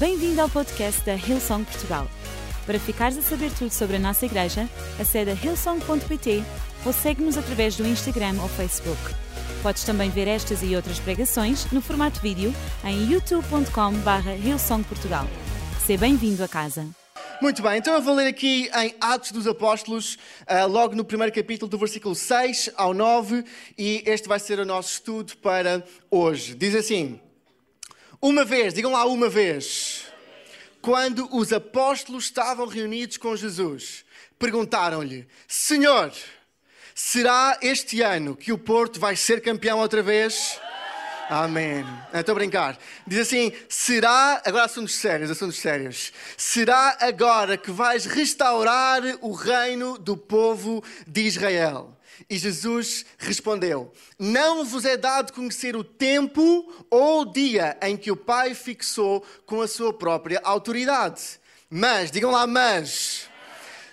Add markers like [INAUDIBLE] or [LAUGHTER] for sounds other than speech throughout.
Bem-vindo ao podcast da Hillsong Portugal. Para ficares a saber tudo sobre a nossa igreja, acede a hillsong.pt ou segue-nos através do Instagram ou Facebook. Podes também ver estas e outras pregações no formato vídeo em youtube.com.br hillsongportugal. Seja bem-vindo a casa. Muito bem, então eu vou ler aqui em Atos dos Apóstolos, uh, logo no primeiro capítulo, do versículo 6 ao 9, e este vai ser o nosso estudo para hoje. Diz assim: Uma vez, digam lá uma vez, quando os apóstolos estavam reunidos com Jesus, perguntaram-lhe: Senhor, será este ano que o Porto vai ser campeão outra vez? Amém. Estou a brincar. Diz assim: será. Agora assuntos sérios, assuntos sérios. Será agora que vais restaurar o reino do povo de Israel? E Jesus respondeu: Não vos é dado conhecer o tempo ou o dia em que o Pai fixou com a sua própria autoridade. Mas, digam lá, mas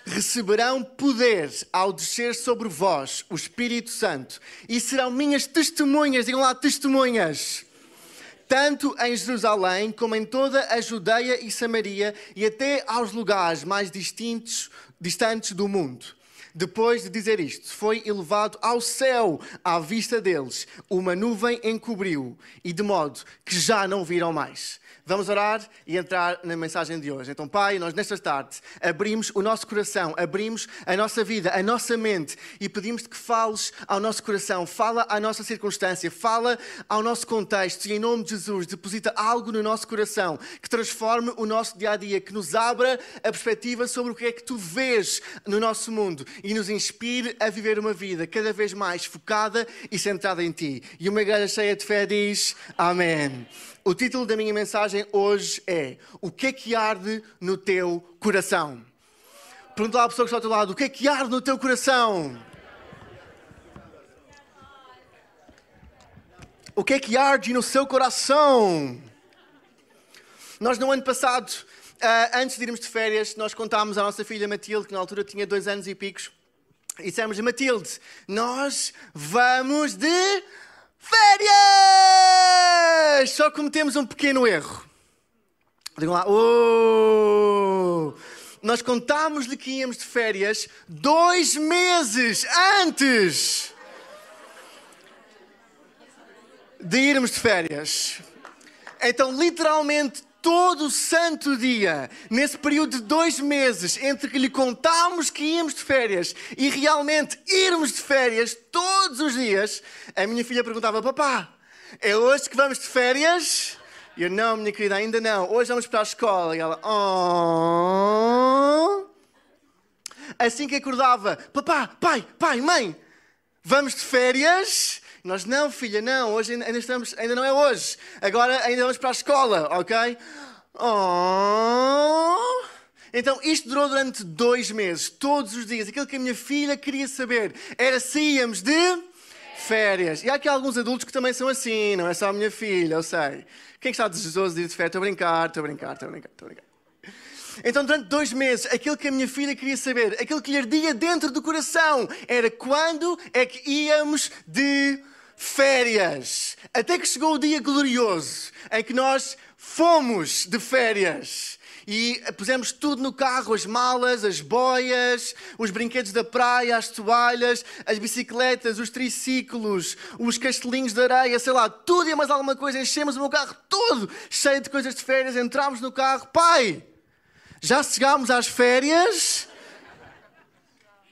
receberão poder ao descer sobre vós o Espírito Santo e serão minhas testemunhas, digam lá, testemunhas. Tanto em Jerusalém como em toda a Judeia e Samaria e até aos lugares mais distintos, distantes do mundo. Depois de dizer isto, foi elevado ao céu à vista deles. Uma nuvem encobriu e de modo que já não viram mais. Vamos orar e entrar na mensagem de hoje. Então, Pai, nós nesta tarde abrimos o nosso coração, abrimos a nossa vida, a nossa mente e pedimos-te que fales ao nosso coração, fala à nossa circunstância, fala ao nosso contexto e em nome de Jesus deposita algo no nosso coração que transforme o nosso dia a dia, que nos abra a perspectiva sobre o que é que tu vês no nosso mundo e nos inspire a viver uma vida cada vez mais focada e centrada em ti. E uma igreja cheia de fé diz: Amém. O título da minha mensagem hoje é O que é que arde no teu coração? Pergunta lá à pessoa que está ao teu lado: O que é que arde no teu coração? O que é que arde no seu coração? Nós, no ano passado, antes de irmos de férias, nós contámos à nossa filha Matilde, que na altura tinha dois anos e picos, e dissemos: Matilde, nós vamos de Férias! Só cometemos um pequeno erro. Digam lá, oh! Nós contámos-lhe que íamos de férias dois meses antes de irmos de férias. Então, literalmente, todo santo dia, nesse período de dois meses, entre que lhe contámos que íamos de férias e realmente irmos de férias todos os dias, a minha filha perguntava: Papá, é hoje que vamos de férias? E eu: Não, minha querida, ainda não. Hoje vamos para a escola. E ela: Oh. Assim que acordava: Papá, pai, pai, mãe, vamos de férias? Nós, não, filha, não, hoje ainda, estamos, ainda não é hoje. Agora ainda vamos para a escola, ok? Oh. Então, isto durou durante dois meses, todos os dias. Aquilo que a minha filha queria saber era se íamos de férias. E há aqui alguns adultos que também são assim, não é só a minha filha, eu sei. Quem está desejoso de ir de férias? Estou a brincar, estou a brincar, estou a brincar, estou a brincar. Então, durante dois meses, aquilo que a minha filha queria saber, aquilo que lhe ardia dentro do coração, era quando é que íamos de férias. Até que chegou o dia glorioso em que nós fomos de férias. E pusemos tudo no carro: as malas, as boias, os brinquedos da praia, as toalhas, as bicicletas, os triciclos, os castelinhos de areia, sei lá, tudo e mais alguma coisa. Enchemos o meu carro todo cheio de coisas de férias. Entramos no carro: Pai, já chegámos às férias?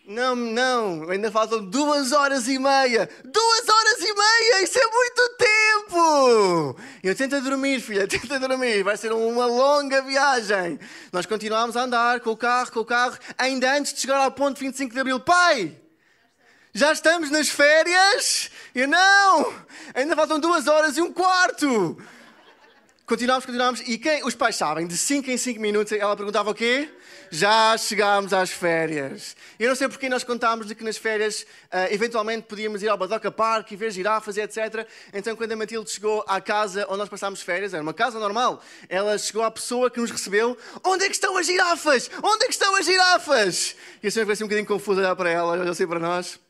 Não, não, ainda faltam duas horas e meia. Duas horas e meia, isso é muito tempo! Eu tento dormir, filha, [LAUGHS] tenta dormir, vai ser uma longa viagem. Nós continuamos a andar com o carro, com o carro, ainda antes de chegar ao ponto 25 de Abril. Pai, já estamos nas férias? Eu não, ainda faltam duas horas e um quarto. Continuamos, continuamos. E quem, os pais sabem, de 5 em 5 minutos, ela perguntava o quê? Já chegámos às férias. Eu não sei porque nós contámos de que nas férias, uh, eventualmente, podíamos ir ao Badoca Park e ver girafas e etc. Então, quando a Matilde chegou à casa onde nós passámos férias, era uma casa normal, ela chegou à pessoa que nos recebeu: Onde é que estão as girafas? Onde é que estão as girafas? E a senhora ficou assim um bocadinho confusa olhar para ela, olhou assim para nós.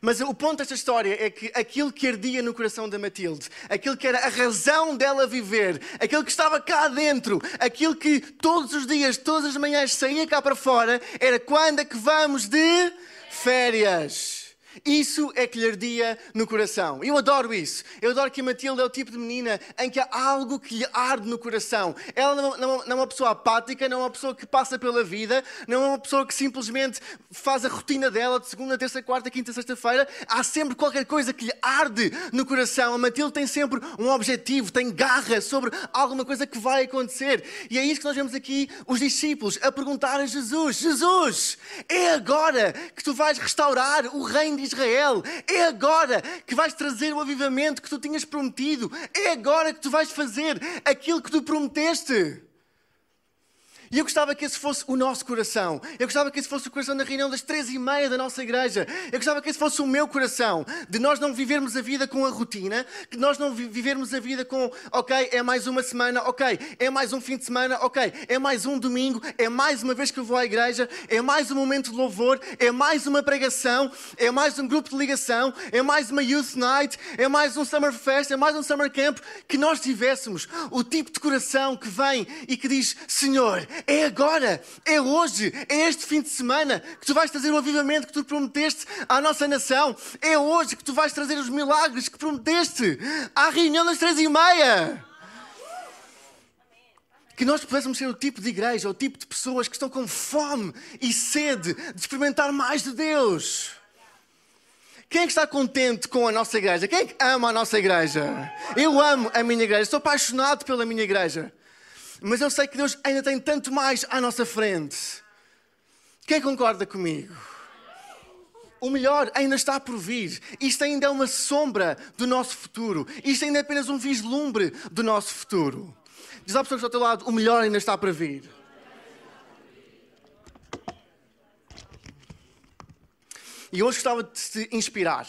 Mas o ponto desta história é que aquilo que ardia no coração da Matilde, aquilo que era a razão dela viver, aquilo que estava cá dentro, aquilo que todos os dias, todas as manhãs saía cá para fora, era quando é que vamos de férias. Isso é que lhe ardia no coração. Eu adoro isso. Eu adoro que a Matilde é o tipo de menina em que há algo que lhe arde no coração. Ela não, é uma pessoa apática, não é uma pessoa que passa pela vida, não é uma pessoa que simplesmente faz a rotina dela de segunda, terça, quarta, quinta, sexta-feira. Há sempre qualquer coisa que lhe arde no coração. A Matilde tem sempre um objetivo, tem garra sobre alguma coisa que vai acontecer. E é isso que nós vemos aqui os discípulos a perguntar a Jesus: Jesus, é agora que tu vais restaurar o reino de Israel. É agora que vais trazer o avivamento que tu tinhas prometido. É agora que tu vais fazer aquilo que tu prometeste. E eu gostava que esse fosse o nosso coração. Eu gostava que esse fosse o coração da reunião das três e meia da nossa igreja. Eu gostava que esse fosse o meu coração. De nós não vivermos a vida com a rotina, que nós não vivermos a vida com, ok, é mais uma semana, ok, é mais um fim de semana, ok, é mais um domingo, é mais uma vez que eu vou à igreja, é mais um momento de louvor, é mais uma pregação, é mais um grupo de ligação, é mais uma youth night, é mais um summer fest, é mais um summer camp. Que nós tivéssemos o tipo de coração que vem e que diz: Senhor, é agora, é hoje, é este fim de semana que tu vais trazer o avivamento que tu prometeste à nossa nação. É hoje que tu vais trazer os milagres que prometeste à reunião das três e meia. Que nós pudéssemos ser o tipo de igreja, o tipo de pessoas que estão com fome e sede de experimentar mais de Deus. Quem é que está contente com a nossa igreja? Quem é que ama a nossa igreja? Eu amo a minha igreja, sou apaixonado pela minha igreja. Mas eu sei que Deus ainda tem tanto mais à nossa frente. Quem concorda comigo? O melhor ainda está por vir. Isto ainda é uma sombra do nosso futuro. Isto ainda é apenas um vislumbre do nosso futuro. Diz à pessoa que está ao teu lado: o melhor ainda está para vir. E hoje gostava de te inspirar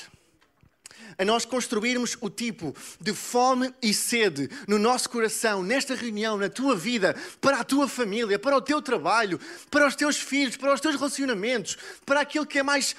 a nós construirmos o tipo de fome e sede no nosso coração, nesta reunião, na tua vida, para a tua família, para o teu trabalho, para os teus filhos, para os teus relacionamentos, para aquilo que é mais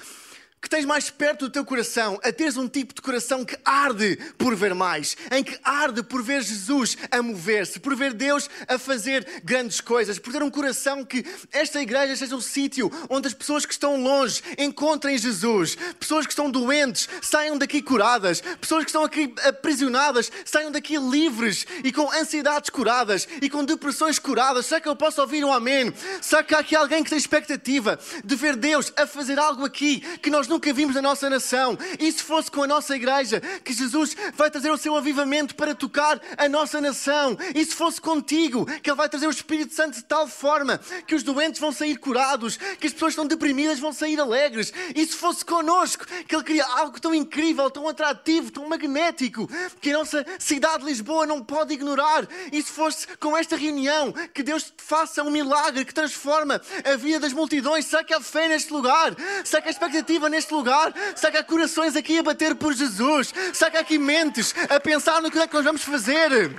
que tens mais perto do teu coração, a teres um tipo de coração que arde por ver mais, em que arde por ver Jesus a mover-se, por ver Deus a fazer grandes coisas, por ter um coração que esta igreja seja um sítio onde as pessoas que estão longe encontrem Jesus, pessoas que estão doentes saiam daqui curadas, pessoas que estão aqui aprisionadas saiam daqui livres e com ansiedades curadas e com depressões curadas. Será que eu posso ouvir um amém? Será que há aqui alguém que tem expectativa de ver Deus a fazer algo aqui que nós nunca vimos na nossa nação. E se fosse com a nossa igreja, que Jesus vai trazer o seu avivamento para tocar a nossa nação. E se fosse contigo, que Ele vai trazer o Espírito Santo de tal forma que os doentes vão sair curados, que as pessoas que estão deprimidas vão sair alegres. E se fosse connosco, que Ele queria algo tão incrível, tão atrativo, tão magnético, que a nossa cidade de Lisboa não pode ignorar. E se fosse com esta reunião, que Deus faça um milagre que transforma a vida das multidões. Será que há fé neste lugar? Será que a expectativa neste neste lugar? Será que há corações aqui a bater por Jesus? Será que há aqui mentes a pensar no que é que nós vamos fazer?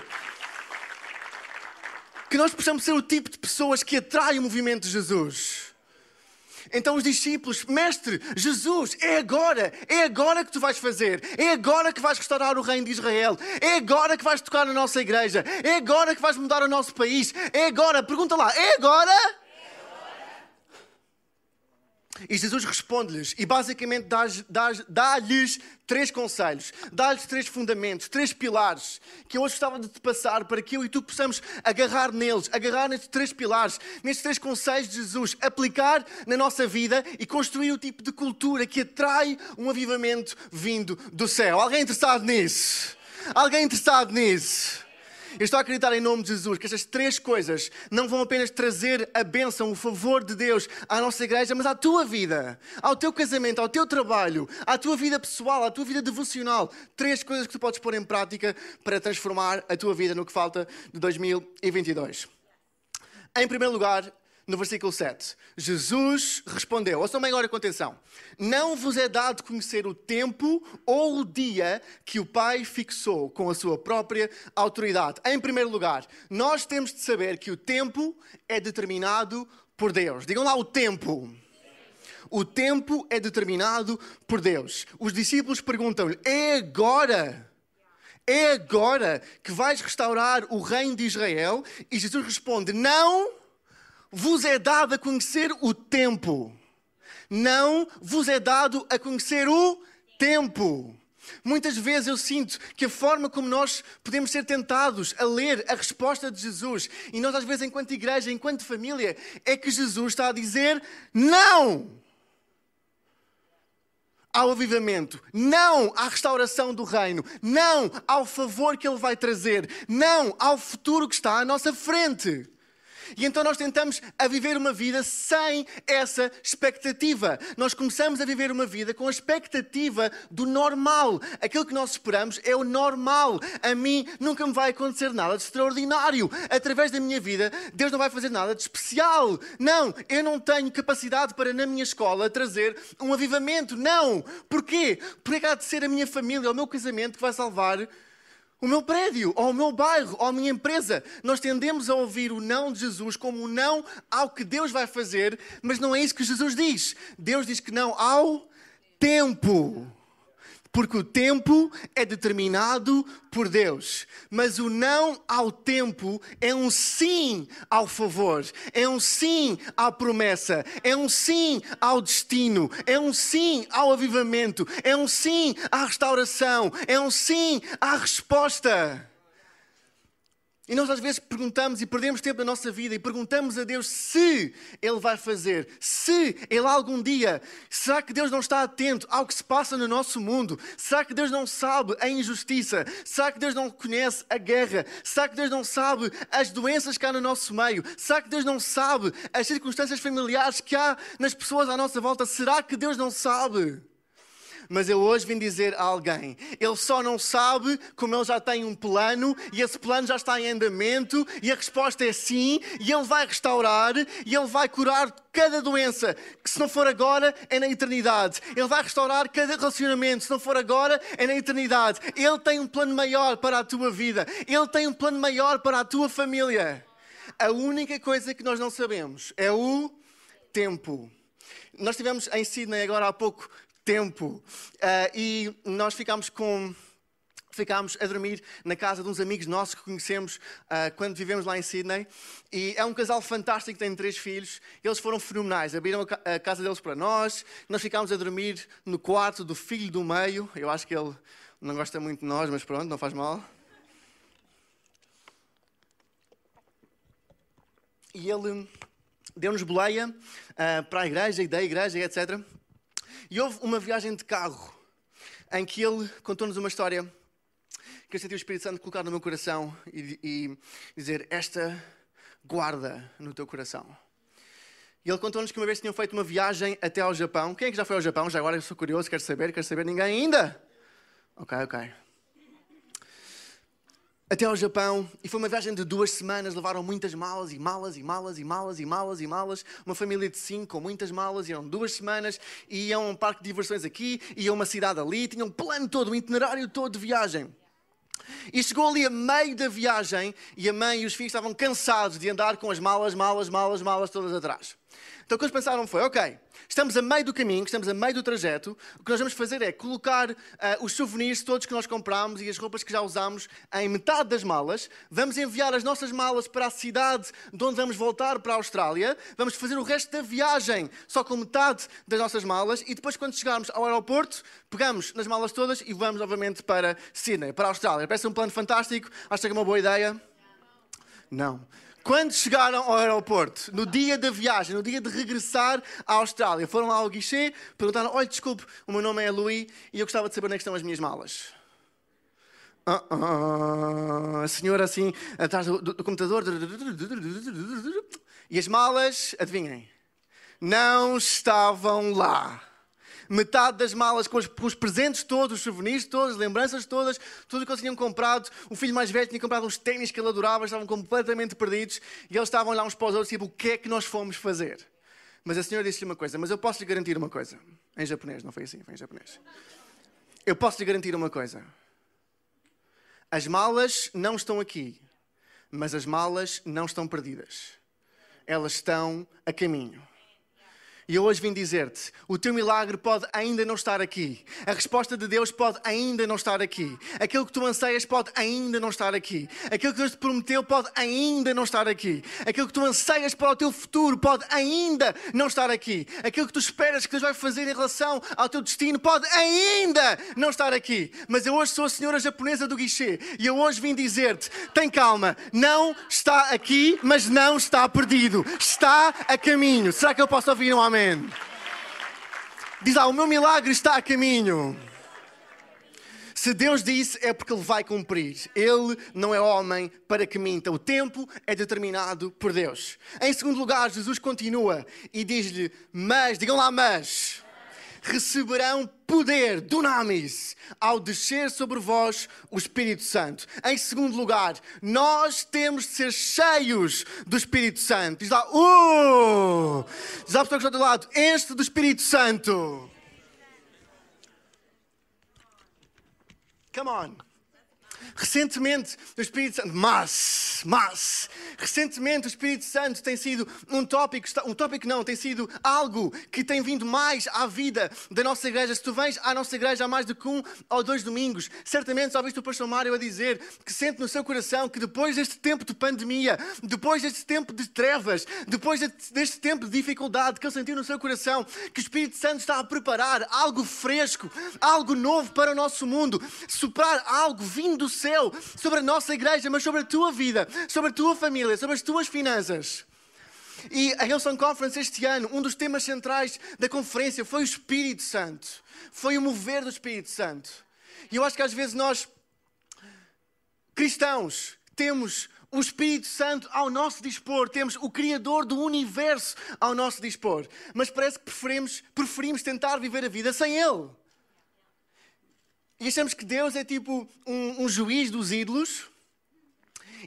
Que nós possamos ser o tipo de pessoas que atraem o movimento de Jesus. Então os discípulos, mestre, Jesus, é agora, é agora que tu vais fazer, é agora que vais restaurar o reino de Israel, é agora que vais tocar na nossa igreja, é agora que vais mudar o nosso país, é agora, pergunta lá, é agora? E Jesus responde-lhes e basicamente dá-lhes três conselhos, dá-lhes três fundamentos, três pilares que eu hoje gostava de te passar para que eu e tu possamos agarrar neles, agarrar nestes três pilares, nestes três conselhos de Jesus, aplicar na nossa vida e construir o tipo de cultura que atrai um avivamento vindo do céu. Alguém interessado nisso? Alguém interessado nisso? Eu estou a acreditar em nome de Jesus que estas três coisas não vão apenas trazer a bênção, o favor de Deus à nossa igreja, mas à tua vida, ao teu casamento, ao teu trabalho, à tua vida pessoal, à tua vida devocional. Três coisas que tu podes pôr em prática para transformar a tua vida no que falta de 2022. Em primeiro lugar, no versículo 7. Jesus respondeu, ouçam bem agora com atenção: Não vos é dado conhecer o tempo ou o dia que o Pai fixou com a sua própria autoridade. Em primeiro lugar, nós temos de saber que o tempo é determinado por Deus. Digam lá o tempo. O tempo é determinado por Deus. Os discípulos perguntam-lhe: é agora? É agora que vais restaurar o reino de Israel? E Jesus responde: Não vos é dado a conhecer o tempo. Não vos é dado a conhecer o tempo. Muitas vezes eu sinto que a forma como nós podemos ser tentados a ler a resposta de Jesus, e nós às vezes, enquanto igreja, enquanto família, é que Jesus está a dizer não ao avivamento, não à restauração do reino, não ao favor que ele vai trazer, não ao futuro que está à nossa frente. E então nós tentamos a viver uma vida sem essa expectativa. Nós começamos a viver uma vida com a expectativa do normal. Aquilo que nós esperamos é o normal. A mim nunca me vai acontecer nada de extraordinário. Através da minha vida, Deus não vai fazer nada de especial. Não, eu não tenho capacidade para na minha escola trazer um avivamento. Não. Porquê? Porque há de ser a minha família, o meu casamento que vai salvar o meu prédio, ou o meu bairro, ou a minha empresa. Nós tendemos a ouvir o não de Jesus como um não ao que Deus vai fazer, mas não é isso que Jesus diz. Deus diz que não ao tempo. Porque o tempo é determinado por Deus. Mas o não ao tempo é um sim ao favor, é um sim à promessa, é um sim ao destino, é um sim ao avivamento, é um sim à restauração, é um sim à resposta. E nós às vezes perguntamos e perdemos tempo da nossa vida e perguntamos a Deus se Ele vai fazer, se Ele algum dia, será que Deus não está atento ao que se passa no nosso mundo? Será que Deus não sabe a injustiça? Será que Deus não conhece a guerra? Será que Deus não sabe as doenças que há no nosso meio? Será que Deus não sabe as circunstâncias familiares que há nas pessoas à nossa volta? Será que Deus não sabe? Mas eu hoje vim dizer a alguém: ele só não sabe como ele já tem um plano e esse plano já está em andamento e a resposta é sim, e ele vai restaurar e ele vai curar cada doença, que se não for agora é na eternidade. Ele vai restaurar cada relacionamento, se não for agora é na eternidade. Ele tem um plano maior para a tua vida, ele tem um plano maior para a tua família. A única coisa que nós não sabemos é o tempo. Nós estivemos em Sydney agora há pouco tempo. Uh, e nós ficámos com. Ficámos a dormir na casa de uns amigos nossos que conhecemos uh, quando vivemos lá em Sydney. E é um casal fantástico, tem três filhos. Eles foram fenomenais, abriram a casa deles para nós. Nós ficámos a dormir no quarto do filho do meio. Eu acho que ele não gosta muito de nós, mas pronto, não faz mal. E ele deu-nos boleia uh, para a igreja e da igreja, etc. E houve uma viagem de carro em que ele contou-nos uma história que eu senti o Espírito Santo colocar no meu coração e, e dizer: Esta guarda no teu coração. E ele contou-nos que uma vez tinham feito uma viagem até ao Japão. Quem é que já foi ao Japão? Já agora eu sou curioso, quero saber, quero saber. Ninguém ainda? Ok, ok até ao Japão e foi uma viagem de duas semanas. Levaram muitas malas e malas e malas e malas e malas e malas. Uma família de cinco com muitas malas. Iam duas semanas e iam a um parque de diversões aqui, iam a uma cidade ali. Tinham um plano todo, um itinerário todo de viagem. E chegou ali a meio da viagem e a mãe e os filhos estavam cansados de andar com as malas, malas, malas, malas todas atrás. Então o que eles pensaram foi: ok, estamos a meio do caminho, estamos a meio do trajeto, o que nós vamos fazer é colocar uh, os souvenirs todos que nós compramos e as roupas que já usamos em metade das malas, vamos enviar as nossas malas para a cidade de onde vamos voltar para a Austrália, vamos fazer o resto da viagem só com metade das nossas malas e depois, quando chegarmos ao aeroporto, pegamos nas malas todas e vamos novamente para Sydney, para a Austrália. Parece um plano fantástico, acho que é uma boa ideia. Não. Quando chegaram ao aeroporto, no dia da viagem, no dia de regressar à Austrália, foram lá ao guichê, perguntaram: Olha, desculpe, o meu nome é Louis e eu gostava de saber onde é estão as minhas malas. Uh -uh. A senhora assim, atrás do, do, do computador. E as malas, adivinhem, não estavam lá metade das malas com os, com os, presentes todos, os souvenirs todos, as lembranças todas, tudo o que eles tinham comprado. O filho mais velho tinha comprado uns ténis que ele adorava, estavam completamente perdidos e eles estavam lá uns para os outros, tipo, o que é que nós fomos fazer? Mas a senhora disse-lhe uma coisa, mas eu posso lhe garantir uma coisa. Em japonês, não foi assim, foi em japonês. Eu posso lhe garantir uma coisa. As malas não estão aqui, mas as malas não estão perdidas. Elas estão a caminho. E eu hoje vim dizer-te: o teu milagre pode ainda não estar aqui. A resposta de Deus pode ainda não estar aqui. Aquilo que tu anseias pode ainda não estar aqui. Aquilo que Deus te prometeu pode ainda não estar aqui. Aquilo que tu anseias para o teu futuro pode ainda não estar aqui. Aquilo que tu esperas que Deus vai fazer em relação ao teu destino pode ainda não estar aqui. Mas eu hoje sou a senhora japonesa do guichê e eu hoje vim dizer-te: tem calma, não está aqui, mas não está perdido. Está a caminho. Será que eu posso ouvir um amém? Diz lá, o meu milagre está a caminho. Se Deus disse, é porque Ele vai cumprir. Ele não é homem para que minta. O tempo é determinado por Deus. Em segundo lugar, Jesus continua e diz-lhe: Mas, digam lá, mas receberão poder, dunamis, ao descer sobre vós o Espírito Santo. Em segundo lugar, nós temos de ser cheios do Espírito Santo. Diz lá, uh! Diz lá, pessoa que está do lado, enche do Espírito Santo. Come on. Recentemente, o Espírito Santo, mas, mas, recentemente o Espírito Santo tem sido um tópico, um tópico não, tem sido algo que tem vindo mais à vida da nossa igreja. Se tu vens à nossa igreja há mais do que um ou dois domingos, certamente já viste o pastor Mário a dizer que sente no seu coração que depois deste tempo de pandemia, depois deste tempo de trevas, depois deste tempo de dificuldade que ele sentiu no seu coração, que o Espírito Santo está a preparar algo fresco, algo novo para o nosso mundo, soprar algo vindo do céu sobre a nossa igreja, mas sobre a tua vida, sobre a tua família, sobre as tuas finanças. E a Hillsong Conference este ano, um dos temas centrais da conferência foi o Espírito Santo. Foi o mover do Espírito Santo. E eu acho que às vezes nós, cristãos, temos o Espírito Santo ao nosso dispor, temos o Criador do universo ao nosso dispor, mas parece que preferimos, preferimos tentar viver a vida sem Ele. E achamos que Deus é tipo um, um juiz dos ídolos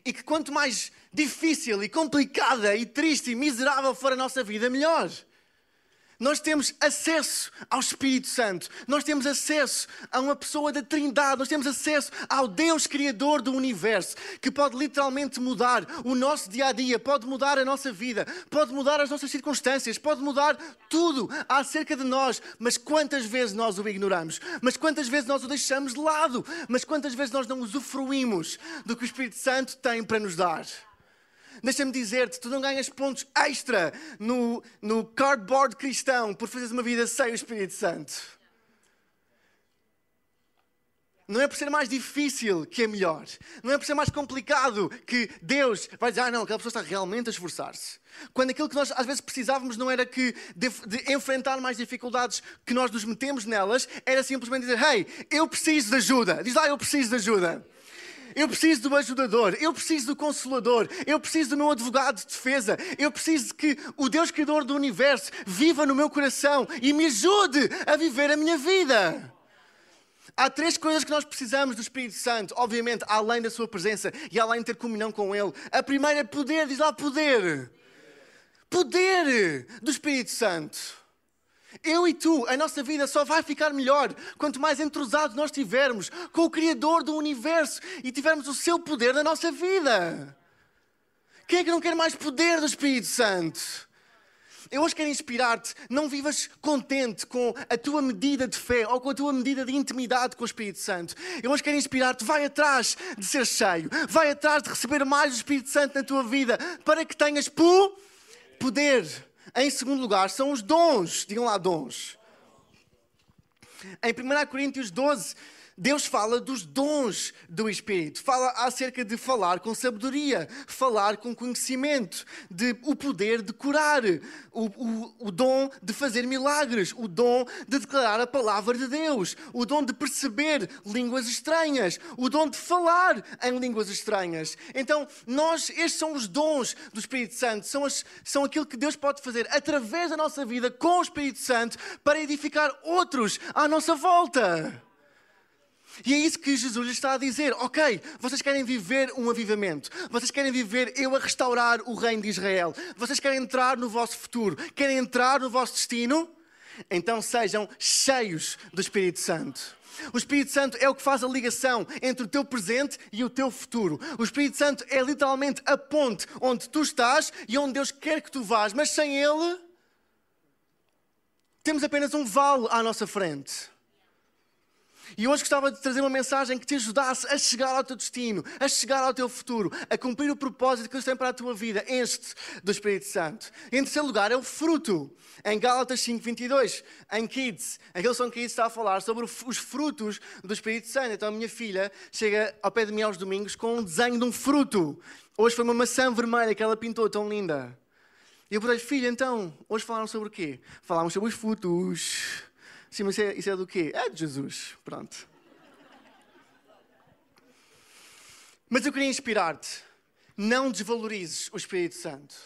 e que quanto mais difícil e complicada e triste e miserável for a nossa vida, melhor. Nós temos acesso ao Espírito Santo, nós temos acesso a uma pessoa da Trindade, nós temos acesso ao Deus Criador do universo, que pode literalmente mudar o nosso dia a dia, pode mudar a nossa vida, pode mudar as nossas circunstâncias, pode mudar tudo acerca de nós. Mas quantas vezes nós o ignoramos? Mas quantas vezes nós o deixamos de lado? Mas quantas vezes nós não usufruímos do que o Espírito Santo tem para nos dar? Deixa-me dizer-te, tu não ganhas pontos extra no, no cardboard cristão por fazeres uma vida sem o Espírito Santo. Não é por ser mais difícil que é melhor. Não é por ser mais complicado que Deus vai dizer, ah não, aquela pessoa está realmente a esforçar-se. Quando aquilo que nós às vezes precisávamos não era que de, de, enfrentar mais dificuldades que nós nos metemos nelas, era simplesmente dizer, hey, eu preciso de ajuda. Diz lá, eu preciso de ajuda. Eu preciso do ajudador, eu preciso do consolador, eu preciso do meu advogado de defesa, eu preciso que o Deus Criador do universo viva no meu coração e me ajude a viver a minha vida. Há três coisas que nós precisamos do Espírito Santo, obviamente, além da Sua presença e além de ter comunhão com Ele. A primeira é poder, diz lá poder. Poder do Espírito Santo. Eu e tu, a nossa vida só vai ficar melhor quanto mais entrosados nós tivermos com o Criador do universo e tivermos o seu poder na nossa vida. Quem é que não quer mais poder do Espírito Santo? Eu hoje quero inspirar-te. Não vivas contente com a tua medida de fé ou com a tua medida de intimidade com o Espírito Santo. Eu hoje quero inspirar-te. Vai atrás de ser cheio. Vai atrás de receber mais do Espírito Santo na tua vida para que tenhas poder. Em segundo lugar, são os dons. Digam lá, dons. Em 1 Coríntios 12, Deus fala dos dons do Espírito, fala acerca de falar com sabedoria, falar com conhecimento, de o poder de curar, o, o, o dom de fazer milagres, o dom de declarar a palavra de Deus, o dom de perceber línguas estranhas, o dom de falar em línguas estranhas. Então, nós, estes são os dons do Espírito Santo, são, as, são aquilo que Deus pode fazer através da nossa vida com o Espírito Santo para edificar outros à nossa volta. E é isso que Jesus lhes está a dizer. Ok, vocês querem viver um avivamento. Vocês querem viver eu a restaurar o reino de Israel. Vocês querem entrar no vosso futuro. Querem entrar no vosso destino? Então sejam cheios do Espírito Santo. O Espírito Santo é o que faz a ligação entre o teu presente e o teu futuro. O Espírito Santo é literalmente a ponte onde tu estás e onde Deus quer que tu vás, mas sem Ele temos apenas um vale à nossa frente. E hoje gostava de trazer uma mensagem que te ajudasse a chegar ao teu destino, a chegar ao teu futuro, a cumprir o propósito que Deus tem para a tua vida, este do Espírito Santo. Em terceiro lugar é o fruto. Em Gálatas 5:22, em Kids, a Hillsong Kids está a falar sobre os frutos do Espírito Santo. Então a minha filha chega ao pé de mim aos domingos com um desenho de um fruto. Hoje foi uma maçã vermelha que ela pintou, tão linda. E eu perguntei, filha, então, hoje falaram sobre o quê? Falámos sobre os frutos. Sim, mas isso é, isso é do quê? É de Jesus. Pronto. Mas eu queria inspirar-te. Não desvalorizes o Espírito Santo.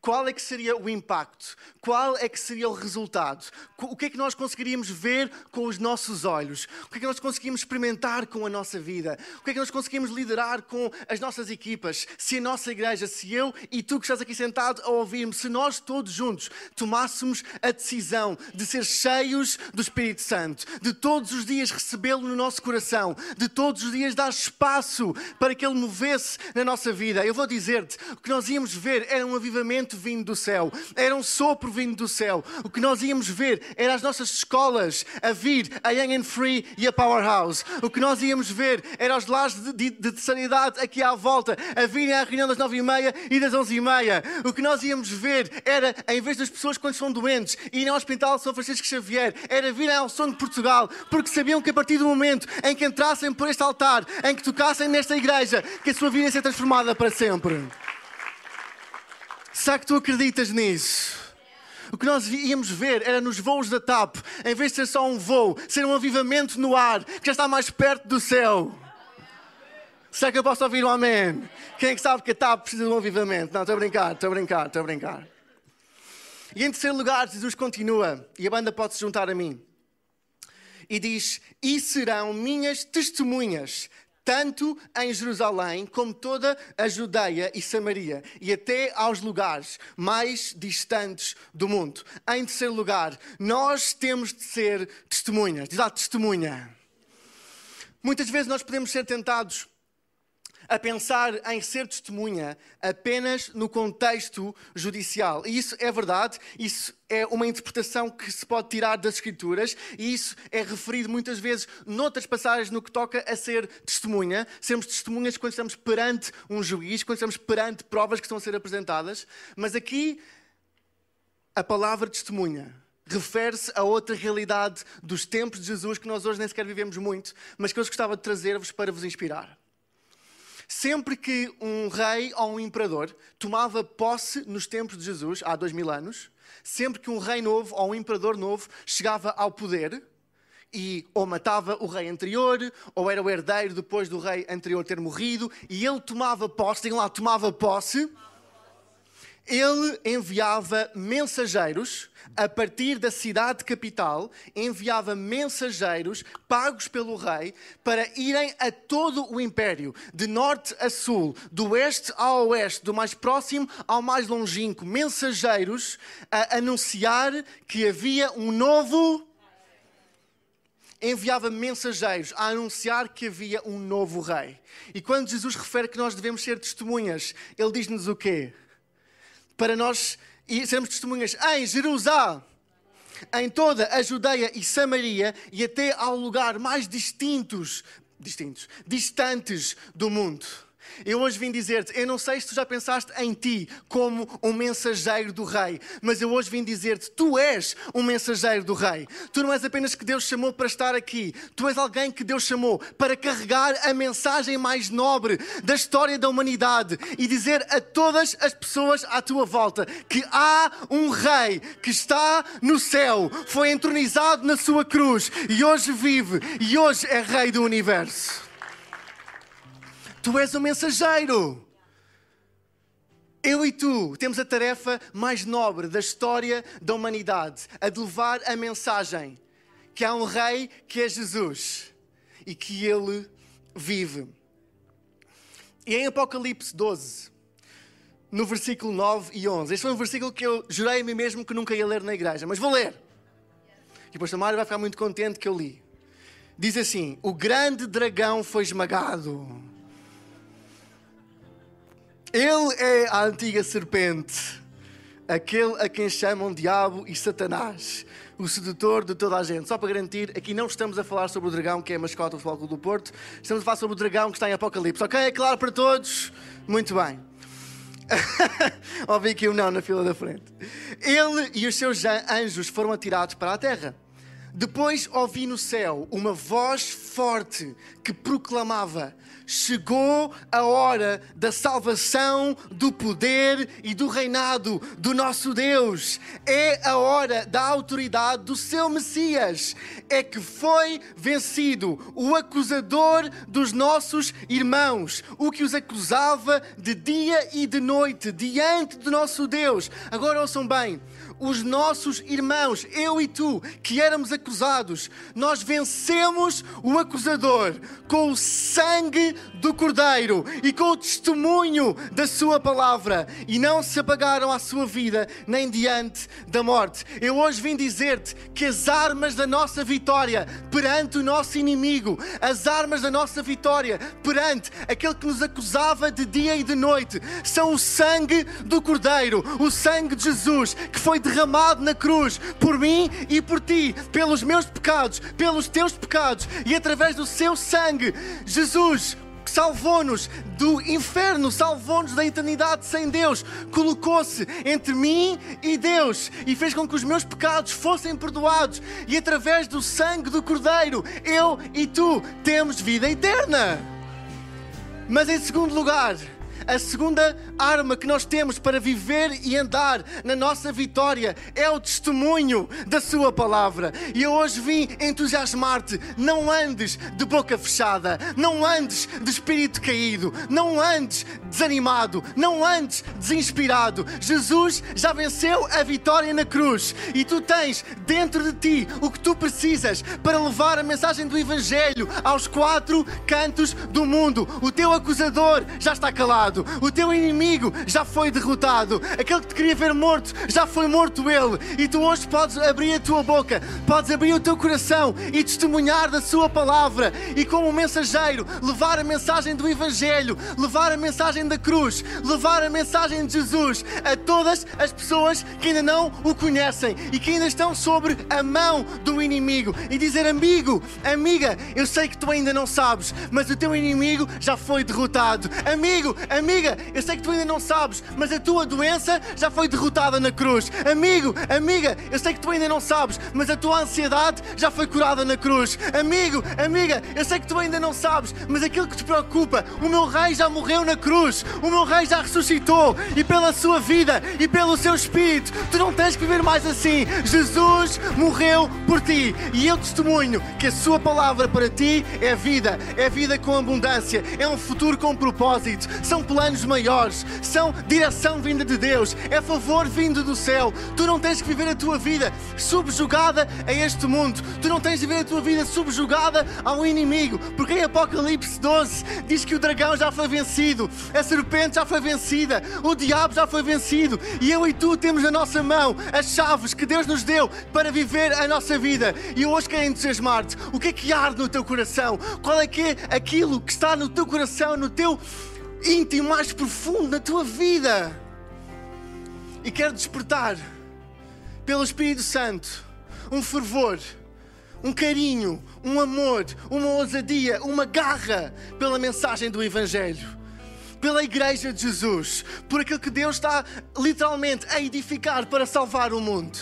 Qual é que seria o impacto? Qual é que seria o resultado? O que é que nós conseguiríamos ver com os nossos olhos? O que é que nós conseguimos experimentar com a nossa vida? O que é que nós conseguimos liderar com as nossas equipas? Se a nossa igreja, se eu e tu que estás aqui sentado a ouvir-me, se nós todos juntos tomássemos a decisão de ser cheios do Espírito Santo, de todos os dias recebê-lo no nosso coração, de todos os dias dar espaço para que ele movesse na nossa vida, eu vou dizer-te, o que nós íamos ver era um avivamento vento vindo do céu, era um sopro vindo do céu. O que nós íamos ver era as nossas escolas a vir, a Young and Free e a Powerhouse. O que nós íamos ver era os lares de, de, de sanidade aqui à volta a virem à reunião das nove e meia e das onze e meia. O que nós íamos ver era, em vez das pessoas quando são doentes, irem ao Hospital São Francisco Xavier, era virem ao som de Portugal, porque sabiam que a partir do momento em que entrassem por este altar, em que tocassem nesta igreja, que a sua vida ia ser transformada para sempre. Será que tu acreditas nisso? O que nós íamos ver era nos voos da TAP, em vez de ser só um voo, ser um avivamento no ar, que já está mais perto do céu. Será que eu posso ouvir um amém? Quem é que sabe que a TAP precisa de um avivamento? Não, estou a brincar, estou a brincar, estou a brincar. E em terceiro lugar, Jesus continua, e a banda pode se juntar a mim. E diz: E serão minhas testemunhas, tanto em Jerusalém como toda a Judeia e Samaria e até aos lugares mais distantes do mundo. Em terceiro lugar, nós temos de ser testemunhas. Diz lá, testemunha. Muitas vezes nós podemos ser tentados a pensar em ser testemunha apenas no contexto judicial. E isso é verdade, isso é uma interpretação que se pode tirar das Escrituras, e isso é referido muitas vezes noutras passagens no que toca a ser testemunha. Sermos testemunhas quando estamos perante um juiz, quando estamos perante provas que estão a ser apresentadas. Mas aqui, a palavra testemunha refere-se a outra realidade dos tempos de Jesus que nós hoje nem sequer vivemos muito, mas que eu gostava de trazer-vos para vos inspirar. Sempre que um rei ou um imperador tomava posse nos tempos de Jesus, há dois mil anos, sempre que um rei novo ou um imperador novo chegava ao poder, e ou matava o rei anterior, ou era o herdeiro depois do rei anterior ter morrido, e ele tomava posse, tem lá, tomava posse, ele enviava mensageiros a partir da cidade capital, enviava mensageiros pagos pelo rei para irem a todo o império, de norte a sul, do oeste ao oeste, do mais próximo ao mais longínquo, mensageiros a anunciar que havia um novo enviava mensageiros a anunciar que havia um novo rei. E quando Jesus refere que nós devemos ser testemunhas, ele diz-nos o quê? Para nós sermos testemunhas em Jerusalém, em toda a Judeia e Samaria e até ao lugar mais distintos, distintos, distantes do mundo. Eu hoje vim dizer-te, eu não sei se tu já pensaste em ti como um mensageiro do rei, mas eu hoje vim dizer-te, tu és um mensageiro do rei. Tu não és apenas que Deus chamou para estar aqui, tu és alguém que Deus chamou para carregar a mensagem mais nobre da história da humanidade e dizer a todas as pessoas à tua volta que há um rei que está no céu, foi entronizado na sua cruz e hoje vive e hoje é rei do universo. Tu és o mensageiro. Eu e tu temos a tarefa mais nobre da história da humanidade, a de levar a mensagem que há um rei que é Jesus e que ele vive. E em Apocalipse 12, no versículo 9 e 11, este foi um versículo que eu jurei a mim mesmo que nunca ia ler na igreja, mas vou ler. E depois a Mário vai ficar muito contente que eu li. Diz assim: O grande dragão foi esmagado ele é a antiga serpente, aquele a quem chamam diabo e Satanás, o sedutor de toda a gente. Só para garantir, aqui não estamos a falar sobre o dragão, que é a mascota do Clube do Porto. Estamos a falar sobre o dragão que está em Apocalipse. Ok? É claro para todos? Muito bem. [LAUGHS] Ouvi aqui um não na fila da frente. Ele e os seus anjos foram atirados para a terra. Depois ouvi no céu uma voz forte que proclamava: Chegou a hora da salvação, do poder e do reinado do nosso Deus. É a hora da autoridade do seu Messias. É que foi vencido o acusador dos nossos irmãos, o que os acusava de dia e de noite diante do nosso Deus. Agora ouçam bem os nossos irmãos, eu e tu, que éramos acusados, nós vencemos o acusador com o sangue do Cordeiro e com o testemunho da Sua palavra e não se apagaram à sua vida nem diante da morte. Eu hoje vim dizer-te que as armas da nossa vitória perante o nosso inimigo, as armas da nossa vitória perante aquele que nos acusava de dia e de noite, são o sangue do Cordeiro, o sangue de Jesus que foi na cruz por mim e por ti, pelos meus pecados, pelos teus pecados e através do seu sangue, Jesus salvou-nos do inferno, salvou-nos da eternidade sem Deus, colocou-se entre mim e Deus e fez com que os meus pecados fossem perdoados, e através do sangue do Cordeiro, eu e tu temos vida eterna. Mas em segundo lugar, a segunda arma que nós temos para viver e andar na nossa vitória é o testemunho da Sua palavra. E eu hoje vim entusiasmar-te. Não andes de boca fechada, não andes de espírito caído, não andes desanimado, não andes desinspirado. Jesus já venceu a vitória na cruz e tu tens dentro de ti o que tu precisas para levar a mensagem do Evangelho aos quatro cantos do mundo. O teu acusador já está calado derrotado, o teu inimigo já foi derrotado, aquele que te queria ver morto já foi morto ele. E tu hoje podes abrir a tua boca, podes abrir o teu coração e testemunhar da Sua palavra e, como mensageiro, levar a mensagem do Evangelho, levar a mensagem da cruz, levar a mensagem de Jesus a todas as pessoas que ainda não o conhecem e que ainda estão sobre a mão do inimigo e dizer: Amigo, amiga, eu sei que tu ainda não sabes, mas o teu inimigo já foi derrotado. Amigo, amiga Amiga, eu sei que tu ainda não sabes, mas a tua doença já foi derrotada na cruz. Amigo, amiga, eu sei que tu ainda não sabes, mas a tua ansiedade já foi curada na cruz. Amigo, amiga, eu sei que tu ainda não sabes, mas aquilo que te preocupa, o meu rei já morreu na cruz, o meu rei já ressuscitou e pela sua vida e pelo seu espírito, tu não tens que viver mais assim. Jesus morreu por ti e eu testemunho que a sua palavra para ti é vida, é vida com abundância, é um futuro com propósito. São planos maiores, são direção vinda de Deus, é favor vindo do céu. Tu não tens que viver a tua vida subjugada a este mundo, tu não tens de viver a tua vida subjugada ao inimigo, porque em Apocalipse 12 diz que o dragão já foi vencido, a serpente já foi vencida, o diabo já foi vencido e eu e tu temos na nossa mão as chaves que Deus nos deu para viver a nossa vida. E hoje quero entusiasmar-te. O que é que arde no teu coração? Qual é que é aquilo que está no teu coração, no teu íntimo, mais profundo da tua vida. E quero despertar, pelo Espírito Santo, um fervor, um carinho, um amor, uma ousadia, uma garra pela mensagem do Evangelho pela Igreja de Jesus, por aquilo que Deus está literalmente a edificar para salvar o mundo.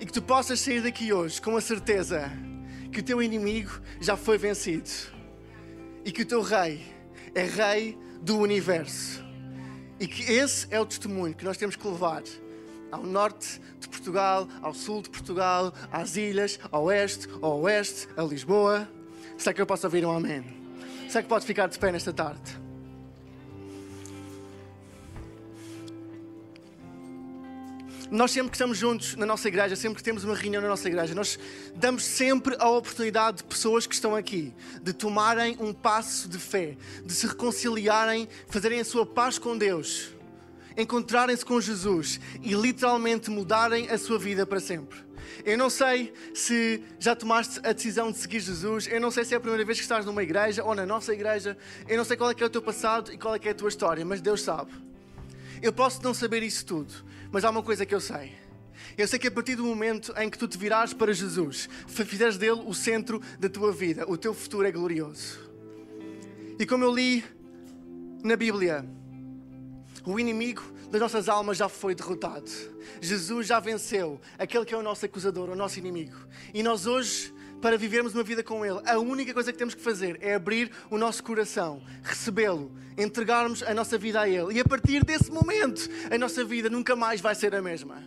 E que tu possas sair daqui hoje com a certeza que o teu inimigo já foi vencido e que o teu rei é Rei do universo. E que esse é o testemunho que nós temos que levar ao norte de Portugal, ao sul de Portugal, às ilhas, ao oeste, ao oeste, a Lisboa. Será que eu posso ouvir um amém? Será que pode ficar de pé nesta tarde? Nós sempre que estamos juntos na nossa igreja, sempre que temos uma reunião na nossa igreja, nós damos sempre a oportunidade de pessoas que estão aqui de tomarem um passo de fé, de se reconciliarem, fazerem a sua paz com Deus, encontrarem-se com Jesus e literalmente mudarem a sua vida para sempre. Eu não sei se já tomaste a decisão de seguir Jesus. Eu não sei se é a primeira vez que estás numa igreja ou na nossa igreja. Eu não sei qual é, é o teu passado e qual é, é a tua história, mas Deus sabe. Eu posso não saber isso tudo, mas há uma coisa que eu sei: Eu sei que a partir do momento em que tu te virares para Jesus, fizeres dele o centro da tua vida, o teu futuro é glorioso. E como eu li na Bíblia, o inimigo das nossas almas já foi derrotado. Jesus já venceu aquele que é o nosso acusador, o nosso inimigo. E nós hoje para vivermos uma vida com Ele, a única coisa que temos que fazer é abrir o nosso coração, recebê-lo, entregarmos a nossa vida a Ele. E a partir desse momento, a nossa vida nunca mais vai ser a mesma.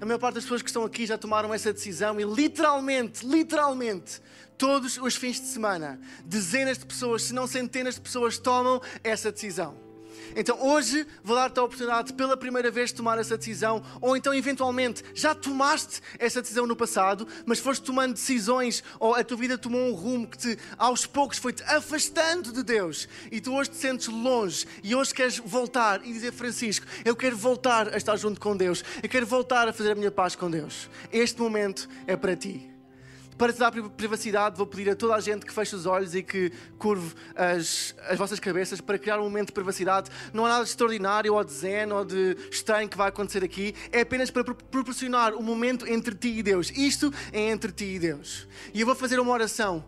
A maior parte das pessoas que estão aqui já tomaram essa decisão e literalmente, literalmente, todos os fins de semana, dezenas de pessoas, se não centenas de pessoas, tomam essa decisão. Então hoje vou dar-te a oportunidade pela primeira vez de tomar essa decisão, ou então eventualmente já tomaste essa decisão no passado, mas foste tomando decisões, ou a tua vida tomou um rumo que te, aos poucos foi-te afastando de Deus, e tu hoje te sentes longe, e hoje queres voltar e dizer, Francisco, eu quero voltar a estar junto com Deus, eu quero voltar a fazer a minha paz com Deus. Este momento é para ti para te dar privacidade, vou pedir a toda a gente que feche os olhos e que curve as, as vossas cabeças para criar um momento de privacidade. Não há nada de extraordinário ou de zen ou de estranho que vai acontecer aqui. É apenas para proporcionar um momento entre ti e Deus. Isto é entre ti e Deus. E eu vou fazer uma oração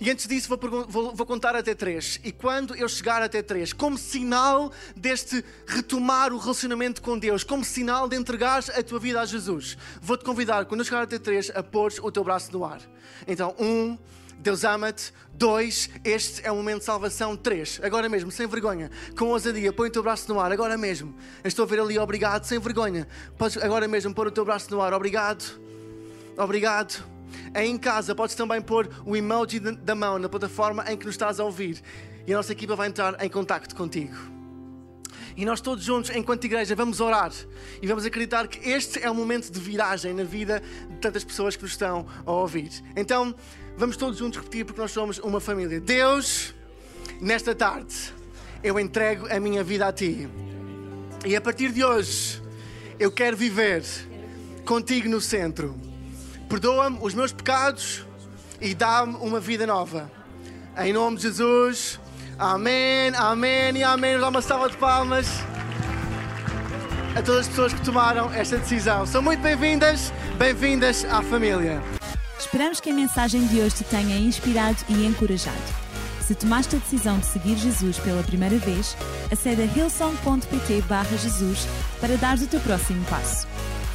e antes disso, vou, vou, vou, contar até três. E quando eu chegar até três, como sinal deste retomar o relacionamento com Deus, como sinal de entregar a tua vida a Jesus, vou-te convidar, quando eu chegar até três, a pôr o teu braço no ar. Então, um, Deus ama-te. Dois, este é o momento de salvação. Três, agora mesmo, sem vergonha, com ousadia, põe o teu braço no ar, agora mesmo. Eu estou a ver ali, obrigado, sem vergonha. Podes agora mesmo pôr o teu braço no ar, obrigado. Obrigado. Em casa, podes também pôr o emoji da mão na plataforma em que nos estás a ouvir e a nossa equipa vai entrar em contato contigo. E nós todos juntos, enquanto igreja, vamos orar e vamos acreditar que este é um momento de viragem na vida de tantas pessoas que nos estão a ouvir. Então, vamos todos juntos repetir porque nós somos uma família. Deus, nesta tarde, eu entrego a minha vida a Ti. E a partir de hoje, eu quero viver contigo no centro perdoa-me os meus pecados e dá-me uma vida nova. Em nome de Jesus, amém, amém e amém. Dá uma salva de palmas a todas as pessoas que tomaram esta decisão. São muito bem-vindas, bem-vindas à família. Esperamos que a mensagem de hoje te tenha inspirado e encorajado. Se tomaste a decisão de seguir Jesus pela primeira vez, acede a hillsong.pt Jesus para dar o teu próximo passo.